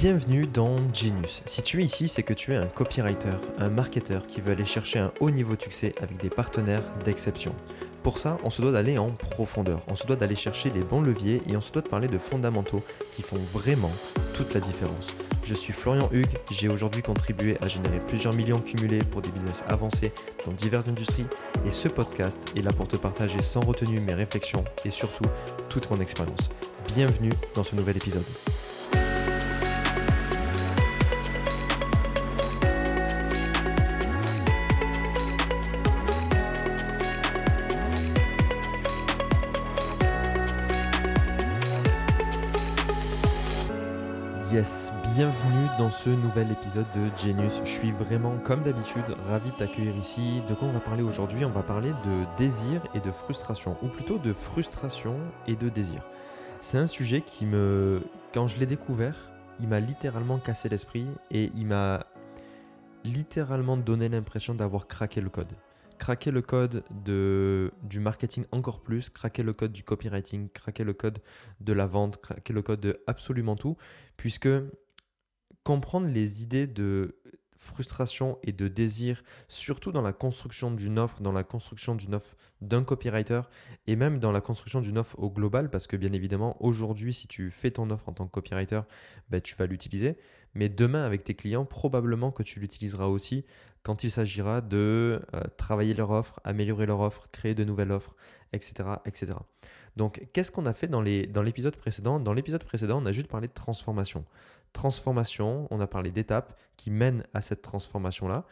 Bienvenue dans Genius. Si tu es ici, c'est que tu es un copywriter, un marketeur qui veut aller chercher un haut niveau de succès avec des partenaires d'exception. Pour ça, on se doit d'aller en profondeur, on se doit d'aller chercher les bons leviers et on se doit de parler de fondamentaux qui font vraiment toute la différence. Je suis Florian Hugues, j'ai aujourd'hui contribué à générer plusieurs millions cumulés pour des business avancés dans diverses industries et ce podcast est là pour te partager sans retenue mes réflexions et surtout toute mon expérience. Bienvenue dans ce nouvel épisode. Bienvenue dans ce nouvel épisode de Genius. Je suis vraiment, comme d'habitude, ravi de t'accueillir ici. De quoi on va parler aujourd'hui? On va parler de désir et de frustration, ou plutôt de frustration et de désir. C'est un sujet qui me, quand je l'ai découvert, il m'a littéralement cassé l'esprit et il m'a littéralement donné l'impression d'avoir craqué le code craquer le code de, du marketing encore plus, craquer le code du copywriting, craquer le code de la vente, craquer le code de absolument tout, puisque comprendre les idées de frustration et de désir, surtout dans la construction d'une offre, dans la construction d'une offre d'un copywriter et même dans la construction d'une offre au global, parce que bien évidemment, aujourd'hui, si tu fais ton offre en tant que copywriter, ben, tu vas l'utiliser, mais demain, avec tes clients, probablement que tu l'utiliseras aussi quand il s'agira de euh, travailler leur offre, améliorer leur offre, créer de nouvelles offres, etc. etc. Donc, qu'est-ce qu'on a fait dans l'épisode précédent? Dans l'épisode précédent, on a juste parlé de transformation. Transformation, on a parlé d'étapes qui mènent à cette transformation-là.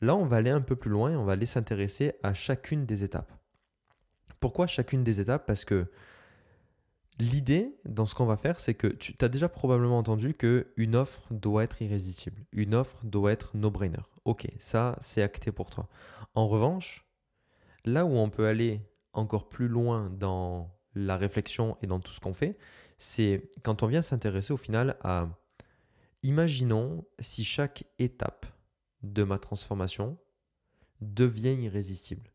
Là, on va aller un peu plus loin et on va aller s'intéresser à chacune des étapes. Pourquoi chacune des étapes? Parce que L'idée dans ce qu'on va faire, c'est que tu as déjà probablement entendu qu'une offre doit être irrésistible. Une offre doit être no-brainer. Ok, ça, c'est acté pour toi. En revanche, là où on peut aller encore plus loin dans la réflexion et dans tout ce qu'on fait, c'est quand on vient s'intéresser au final à, imaginons si chaque étape de ma transformation devient irrésistible.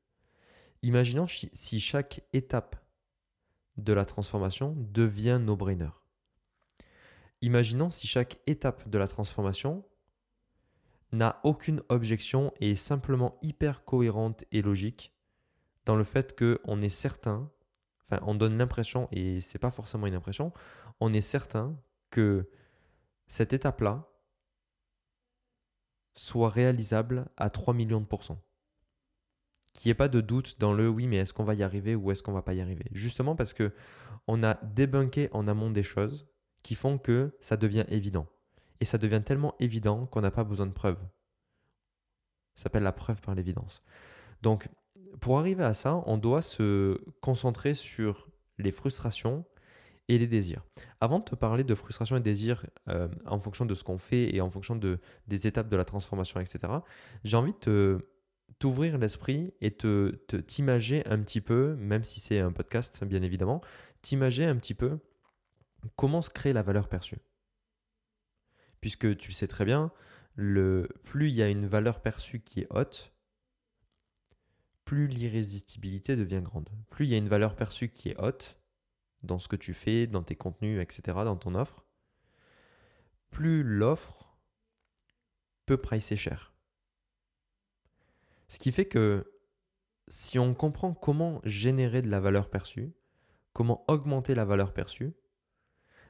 Imaginons si chaque étape de la transformation devient no-brainer. Imaginons si chaque étape de la transformation n'a aucune objection et est simplement hyper cohérente et logique dans le fait qu'on est certain, enfin on donne l'impression, et c'est pas forcément une impression, on est certain que cette étape-là soit réalisable à 3 millions de pourcents qu'il n'y ait pas de doute dans le oui, mais est-ce qu'on va y arriver ou est-ce qu'on va pas y arriver? Justement parce que on a débunké en amont des choses qui font que ça devient évident. Et ça devient tellement évident qu'on n'a pas besoin de preuves. Ça s'appelle la preuve par l'évidence. Donc, pour arriver à ça, on doit se concentrer sur les frustrations et les désirs. Avant de te parler de frustration et désirs euh, en fonction de ce qu'on fait et en fonction de, des étapes de la transformation, etc., j'ai envie de te t'ouvrir l'esprit et te, t'imager un petit peu, même si c'est un podcast bien évidemment, t'imager un petit peu comment se crée la valeur perçue. Puisque tu sais très bien, le, plus il y a une valeur perçue qui est haute, plus l'irrésistibilité devient grande. Plus il y a une valeur perçue qui est haute dans ce que tu fais, dans tes contenus, etc., dans ton offre, plus l'offre peut pricer cher. Ce qui fait que si on comprend comment générer de la valeur perçue, comment augmenter la valeur perçue,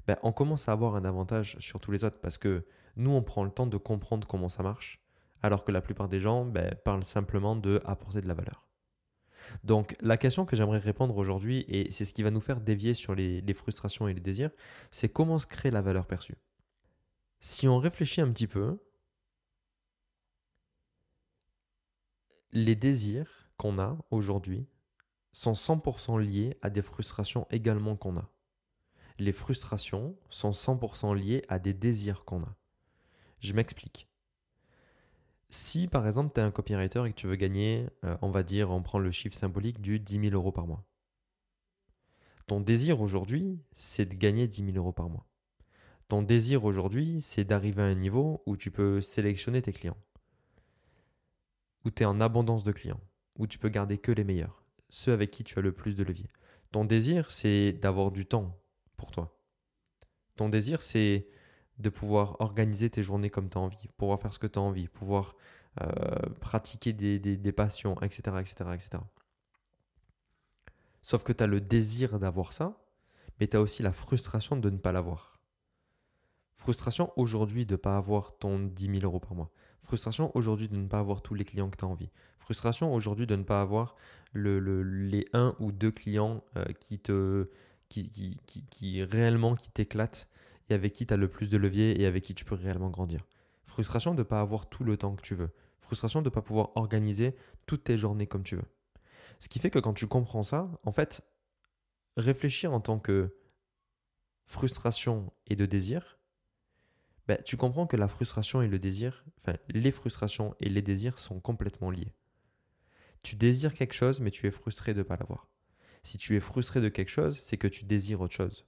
ben on commence à avoir un avantage sur tous les autres parce que nous, on prend le temps de comprendre comment ça marche, alors que la plupart des gens ben, parlent simplement de apporter de la valeur. Donc la question que j'aimerais répondre aujourd'hui, et c'est ce qui va nous faire dévier sur les, les frustrations et les désirs, c'est comment se crée la valeur perçue. Si on réfléchit un petit peu, les désirs qu'on a aujourd'hui sont 100% liés à des frustrations également qu'on a. Les frustrations sont 100% liées à des désirs qu'on a. Je m'explique. Si par exemple tu es un copywriter et que tu veux gagner, euh, on va dire, on prend le chiffre symbolique du 10 000 euros par mois. Ton désir aujourd'hui, c'est de gagner 10 000 euros par mois. Ton désir aujourd'hui, c'est d'arriver à un niveau où tu peux sélectionner tes clients où tu es en abondance de clients, où tu peux garder que les meilleurs, ceux avec qui tu as le plus de levier. Ton désir, c'est d'avoir du temps pour toi. Ton désir, c'est de pouvoir organiser tes journées comme tu as envie, pouvoir faire ce que tu as envie, pouvoir euh, pratiquer des, passions, etc., etc., etc. Sauf que tu as le désir d'avoir ça, mais tu as aussi la frustration de ne pas l'avoir. Frustration aujourd'hui de ne pas avoir ton 10 000 euros par mois. Frustration aujourd'hui de ne pas avoir tous les clients que tu as envie. Frustration aujourd'hui de ne pas avoir le, les un ou deux clients euh, qui te qui, qui, qui, qui réellement qui t'éclatent et avec qui tu as le plus de levier et avec qui tu peux réellement grandir. Frustration de ne pas avoir tout le temps que tu veux. Frustration de ne pas pouvoir organiser toutes tes journées comme tu veux. Ce qui fait que quand tu comprends ça, en fait, réfléchir en tant que frustration et de désir, ben, tu comprends que la frustration et le désir, enfin les frustrations et les désirs sont complètement liés. Tu désires quelque chose, mais tu es frustré de ne pas l'avoir. Si tu es frustré de quelque chose, c'est que tu désires autre chose.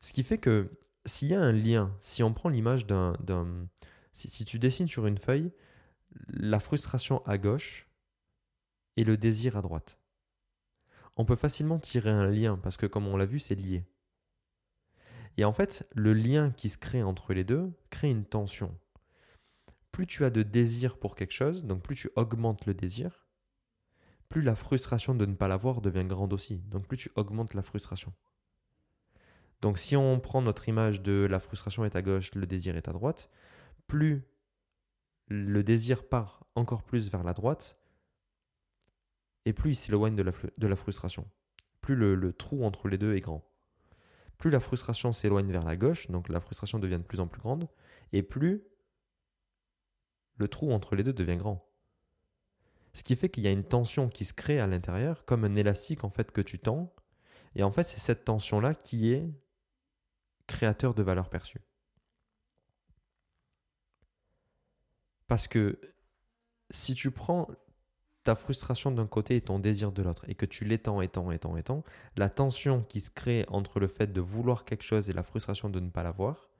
Ce qui fait que s'il y a un lien, si on prend l'image d'un... Si, tu dessines sur une feuille la frustration à gauche et le désir à droite, on peut facilement tirer un lien parce que comme on l'a vu, c'est lié. Et en fait, le lien qui se crée entre les deux crée une tension. Plus tu as de désir pour quelque chose, donc plus tu augmentes le désir, plus la frustration de ne pas l'avoir devient grande aussi. Donc plus tu augmentes la frustration. Donc si on prend notre image de la frustration est à gauche, le désir est à droite, plus le désir part encore plus vers la droite, et plus il s'éloigne de la, frustration. Plus le, trou entre les deux est grand. Plus la frustration s'éloigne vers la gauche, donc la frustration devient de plus en plus grande, et plus le trou entre les deux devient grand. Ce qui fait qu'il y a une tension qui se crée à l'intérieur, comme un élastique en fait que tu tends, et en fait c'est cette tension-là qui est créateur de valeur perçue. Parce que si tu prends ta frustration d'un côté et ton désir de l'autre, et que tu l'étends, étends, étends, étends, la tension qui se crée entre le fait de vouloir quelque chose et la frustration de ne pas l'avoir,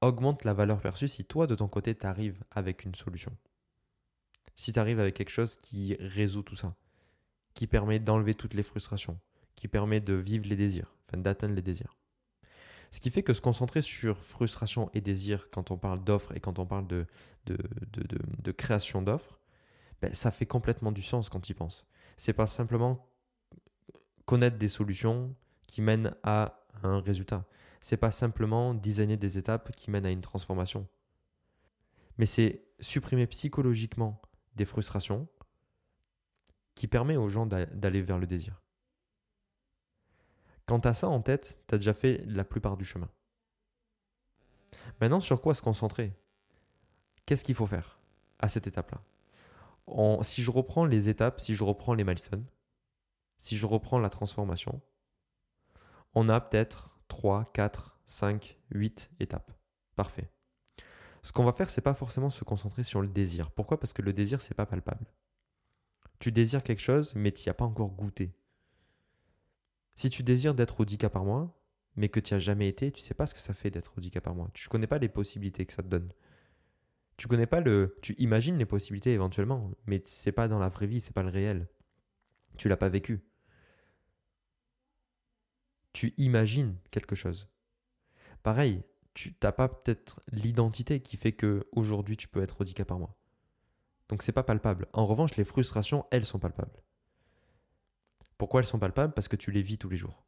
augmente la valeur perçue si toi, de ton côté, tu arrives avec une solution. Si tu arrives avec quelque chose qui résout tout ça, qui permet d'enlever toutes les frustrations, qui permet de vivre les désirs, enfin d'atteindre les désirs. Ce qui fait que se concentrer sur frustration et désir quand on parle d'offres et quand on parle de, de, création d'offres, ben, ça fait complètement du sens quand tu y penses. C'est pas simplement connaître des solutions qui mènent à un résultat. C'est pas simplement designer des étapes qui mènent à une transformation. Mais c'est supprimer psychologiquement des frustrations qui permet aux gens d'aller vers le désir. Quand tu as ça en tête, tu as déjà fait la plupart du chemin. Maintenant, sur quoi se concentrer? Qu'est-ce qu'il faut faire à cette étape-là? Si je reprends les étapes, si je reprends les milestones, si je reprends la transformation, on a peut-être 3, 4, 5, 8 étapes. Parfait. Ce qu'on va faire, c'est pas forcément se concentrer sur le désir. Pourquoi? Parce que le désir, c'est pas palpable. Tu désires quelque chose, mais tu n'y as pas encore goûté. Si tu désires d'être au 10K par mois, mais que tu n'y as jamais été, tu sais pas ce que ça fait d'être au 10K par mois. Tu ne connais pas les possibilités que ça te donne. Tu connais pas le. Tu imagines les possibilités éventuellement, mais c'est pas dans la vraie vie, c'est pas le réel. Tu l'as pas vécu. Tu imagines quelque chose. Pareil, tu n'as pas peut-être l'identité qui fait que aujourd'hui tu peux être 10K par mois. Donc c'est pas palpable. En revanche, les frustrations, elles sont palpables. Pourquoi elles sont palpables? Parce que tu les vis tous les jours.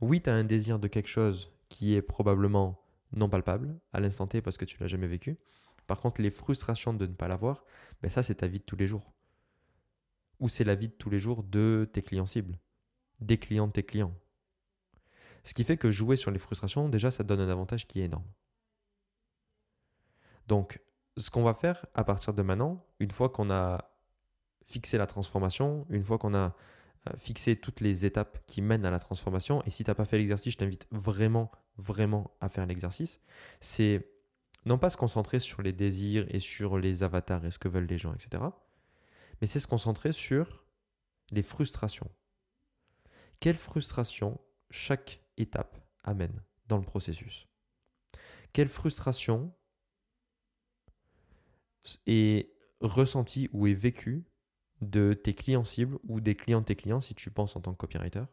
Oui, tu as un désir de quelque chose qui est probablement non palpable à l'instant T parce que tu l'as jamais vécu. Par contre, les frustrations de ne pas l'avoir, ben ça, c'est ta vie de tous les jours. Ou c'est la vie de tous les jours de tes clients cibles, des clients de tes clients. Ce qui fait que jouer sur les frustrations, déjà, ça donne un avantage qui est énorme. Donc, ce qu'on va faire à partir de maintenant, une fois qu'on a fixé la transformation, une fois qu'on a euh, fixer toutes les étapes qui mènent à la transformation. Et si tu n'as pas fait l'exercice, je t'invite vraiment, vraiment à faire l'exercice. C'est non pas se concentrer sur les désirs et sur les avatars et ce que veulent les gens, etc. Mais c'est se concentrer sur les frustrations. Quelle frustration chaque étape amène dans le processus? Quelle frustration est ressentie ou est vécue de tes clients cibles ou des clients de tes clients si tu penses en tant que copywriter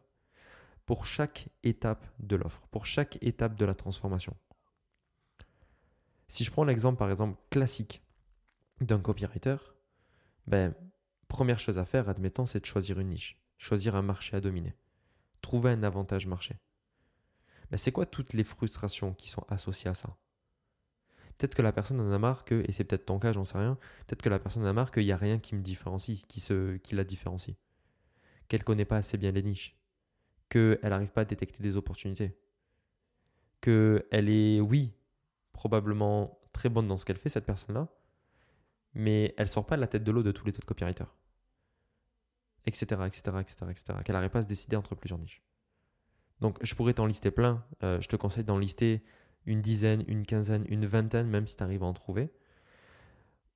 pour chaque étape de l'offre, pour chaque étape de la transformation? Si je prends l'exemple par exemple classique d'un copywriter, ben, première chose à faire, admettons, c'est de choisir une niche, choisir un marché à dominer, trouver un avantage marché. Mais c'est quoi toutes les frustrations qui sont associées à ça? Peut-être que la personne en a marre que, et c'est peut-être ton cas, j'en sais rien, peut-être que la personne en a marre qu'il n'y a rien qui me différencie, qui, la différencie. Qu'elle ne connaît pas assez bien les niches. Qu'elle n'arrive pas à détecter des opportunités. Qu'elle est, oui, probablement très bonne dans ce qu'elle fait, cette personne-là, mais elle sort pas de la tête de l'eau de tous les autres copywriters. Etc., etc., etc., etc. Qu'elle n'arrive pas à se décider entre plusieurs niches. Donc, je pourrais t'en lister plein. Euh, je te conseille d'en lister une dizaine, une quinzaine, une vingtaine, même si tu arrives à en trouver.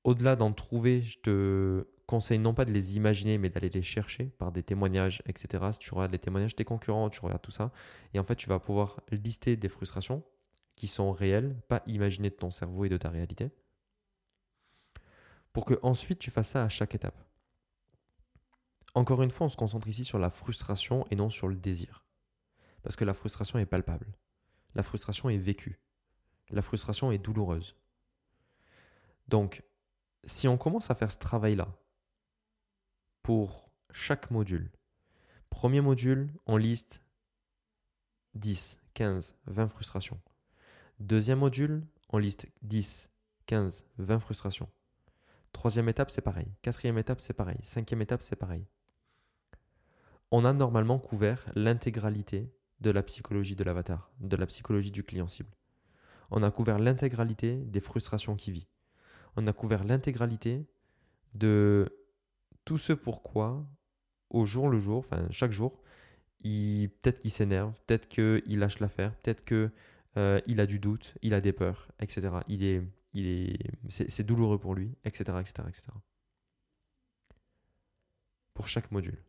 Au-delà d'en trouver, je te conseille non pas de les imaginer, mais d'aller les chercher par des témoignages, etc. Si tu regardes les témoignages des concurrents, tu regardes tout ça. Et en fait, tu vas pouvoir lister des frustrations qui sont réelles, pas imaginées de ton cerveau et de ta réalité. Pour que ensuite tu fasses ça à chaque étape. Encore une fois, on se concentre ici sur la frustration et non sur le désir. Parce que la frustration est palpable. La frustration est vécue. La frustration est douloureuse. Donc, si on commence à faire ce travail-là pour chaque module, premier module, on liste 10, 15, 20 frustrations. Deuxième module, on liste 10, 15, 20 frustrations. Troisième étape, c'est pareil. Quatrième étape, c'est pareil. Cinquième étape, c'est pareil. On a normalement couvert l'intégralité de la psychologie de l'avatar, de la psychologie du client cible. On a couvert l'intégralité des frustrations qu'il vit. On a couvert l'intégralité de tout ce pourquoi, au jour le jour, enfin chaque jour, peut-être qu'il s'énerve, peut-être qu'il lâche l'affaire, peut-être qu'il euh, a du doute, il a des peurs, etc. Il est, il est, c'est, douloureux pour lui, etc., etc., etc. Pour chaque module.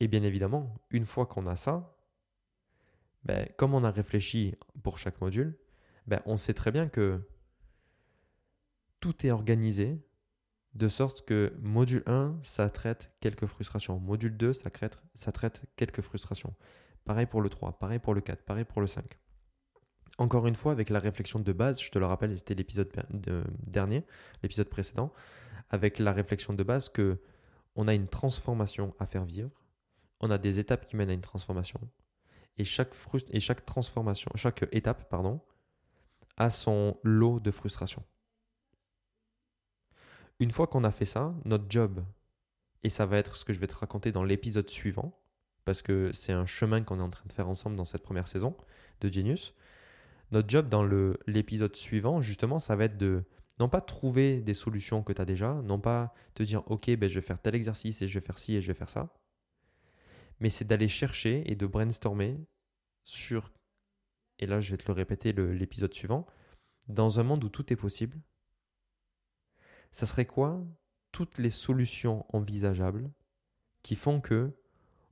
Et bien évidemment, une fois qu'on a ça, ben, comme on a réfléchi pour chaque module, ben, on sait très bien que tout est organisé de sorte que module 1, ça traite quelques frustrations. Module 2, ça traite, ça traite quelques frustrations. Pareil pour le 3, pareil pour le 4, pareil pour le 5. Encore une fois, avec la réflexion de base, je te le rappelle, c'était l'épisode dernier, l'épisode précédent, avec la réflexion de base que on a une transformation à faire vivre on a des étapes qui mènent à une transformation. Et chaque, transformation, chaque étape, pardon, a son lot de frustration. Une fois qu'on a fait ça, notre job, et ça va être ce que je vais te raconter dans l'épisode suivant, parce que c'est un chemin qu'on est en train de faire ensemble dans cette première saison de Genius. Notre job dans l'épisode suivant, justement, ça va être de non pas trouver des solutions que tu as déjà, non pas te dire ok, ben, je vais faire tel exercice et je vais faire ci et je vais faire ça, mais c'est d'aller chercher et de brainstormer sur, et là je vais te le répéter l'épisode suivant, dans un monde où tout est possible, ça serait quoi toutes les solutions envisageables qui font que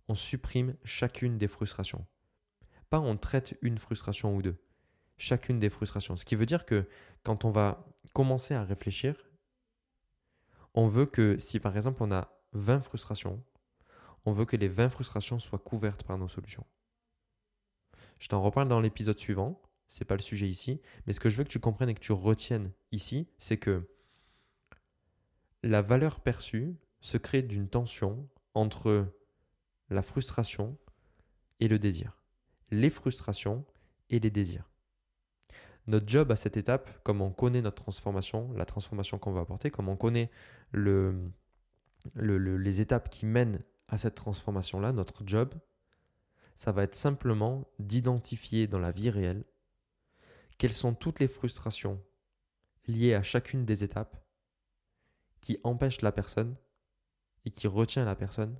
on supprime chacune des frustrations. Pas on traite une frustration ou deux, chacune des frustrations. Ce qui veut dire que quand on va commencer à réfléchir, on veut que si par exemple on a 20 frustrations, on veut que les 20 frustrations soient couvertes par nos solutions. Je t'en reparle dans l'épisode suivant, c'est pas le sujet ici, mais ce que je veux que tu comprennes et que tu retiennes ici, c'est que la valeur perçue se crée d'une tension entre la frustration et le désir, les frustrations et les désirs. Notre job à cette étape, comme on connaît notre transformation, la transformation qu'on va apporter, comme on connaît le, les étapes qui mènent à cette transformation-là, notre job, ça va être simplement d'identifier dans la vie réelle quelles sont toutes les frustrations liées à chacune des étapes qui empêchent la personne et qui retient la personne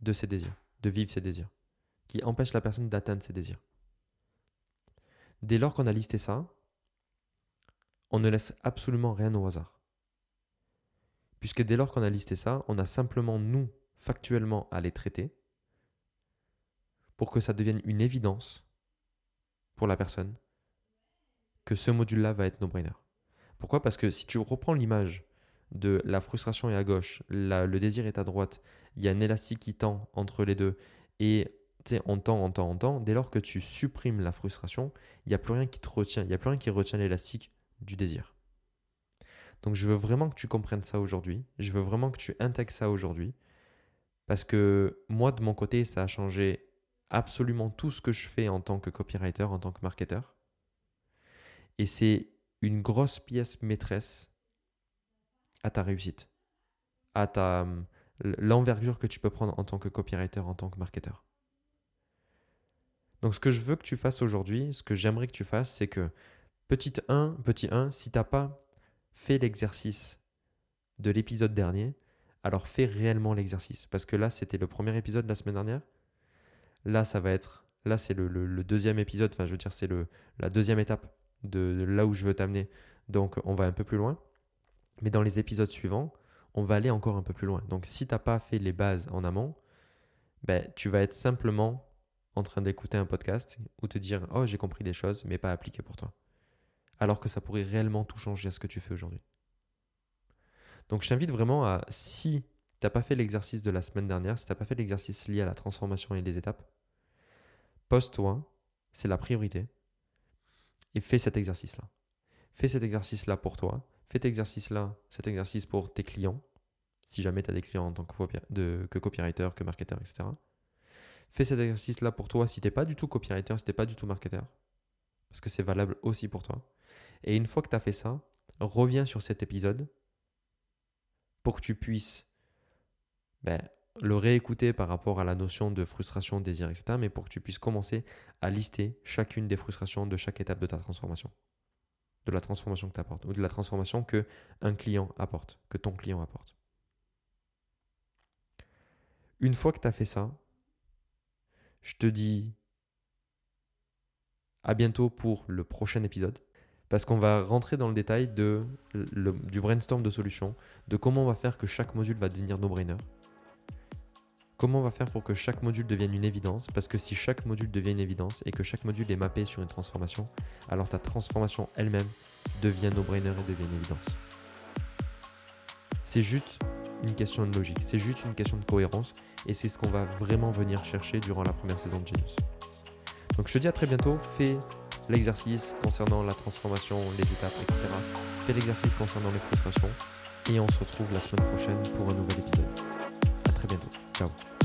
de ses désirs, de vivre ses désirs, qui empêchent la personne d'atteindre ses désirs. Dès lors qu'on a listé ça, on ne laisse absolument rien au hasard. Puisque dès lors qu'on a listé ça, on a simplement nous factuellement à les traiter pour que ça devienne une évidence pour la personne que ce module-là va être no-brainer. Pourquoi? Parce que si tu reprends l'image de la frustration est à gauche, le désir est à droite, il y a un élastique qui tend entre les deux, et en temps, en temps, en temps, dès lors que tu supprimes la frustration, il n'y a plus rien qui te retient, il n'y a plus rien qui retient l'élastique du désir. Donc je veux vraiment que tu comprennes ça aujourd'hui, je veux vraiment que tu intègres ça aujourd'hui, parce que moi, de mon côté, ça a changé absolument tout ce que je fais en tant que copywriter, en tant que marketeur. Et c'est une grosse pièce maîtresse à ta réussite, à ta l'envergure que tu peux prendre en tant que copywriter, en tant que marketeur. Donc ce que je veux que tu fasses aujourd'hui, ce que j'aimerais que tu fasses, c'est que petit 1, petit 1, si tu n'as pas fait l'exercice de l'épisode dernier, alors fais réellement l'exercice. Parce que là, c'était le premier épisode de la semaine dernière. Là, ça va être. Là, c'est le, deuxième épisode. Enfin, je veux dire, c'est la deuxième étape de, là où je veux t'amener. Donc, on va un peu plus loin. Mais dans les épisodes suivants, on va aller encore un peu plus loin. Donc, si tu n'as pas fait les bases en amont, ben, tu vas être simplement en train d'écouter un podcast ou te dire Oh, j'ai compris des choses, mais pas appliquées pour toi. Alors que ça pourrait réellement tout changer à ce que tu fais aujourd'hui. Donc, je t'invite vraiment à, si tu n'as pas fait l'exercice de la semaine dernière, si tu n'as pas fait l'exercice lié à la transformation et les étapes, pose-toi, c'est la priorité, et fais cet exercice-là. Fais cet exercice-là pour toi. Fais cet exercice-là, cet exercice pour tes clients, si jamais tu as des clients en tant que, copywriter, que marketeur, etc. Fais cet exercice-là pour toi si tu n'es pas du tout copywriter, si tu n'es pas du tout marketeur, parce que c'est valable aussi pour toi. Et une fois que tu as fait ça, reviens sur cet épisode pour que tu puisses ben, le réécouter par rapport à la notion de frustration, désir, etc. Mais pour que tu puisses commencer à lister chacune des frustrations de chaque étape de ta transformation. De la transformation que tu apportes. Ou de la transformation que un client apporte, que ton client apporte. Une fois que tu as fait ça, je te dis à bientôt pour le prochain épisode. Parce qu'on va rentrer dans le détail du brainstorm de solutions, de comment on va faire que chaque module va devenir no-brainer Comment on va faire pour que chaque module devienne une évidence? Parce que si chaque module devient une évidence et que chaque module est mappé sur une transformation, alors ta transformation elle-même devient no-brainer et devient une évidence. C'est juste une question de logique, c'est juste une question de cohérence et c'est ce qu'on va vraiment venir chercher durant la première saison de Genius. Donc je te dis à très bientôt, fais l'exercice concernant la transformation, les étapes, etc. Fais l'exercice concernant les frustrations et on se retrouve la semaine prochaine pour un nouvel épisode. À très bientôt. Ciao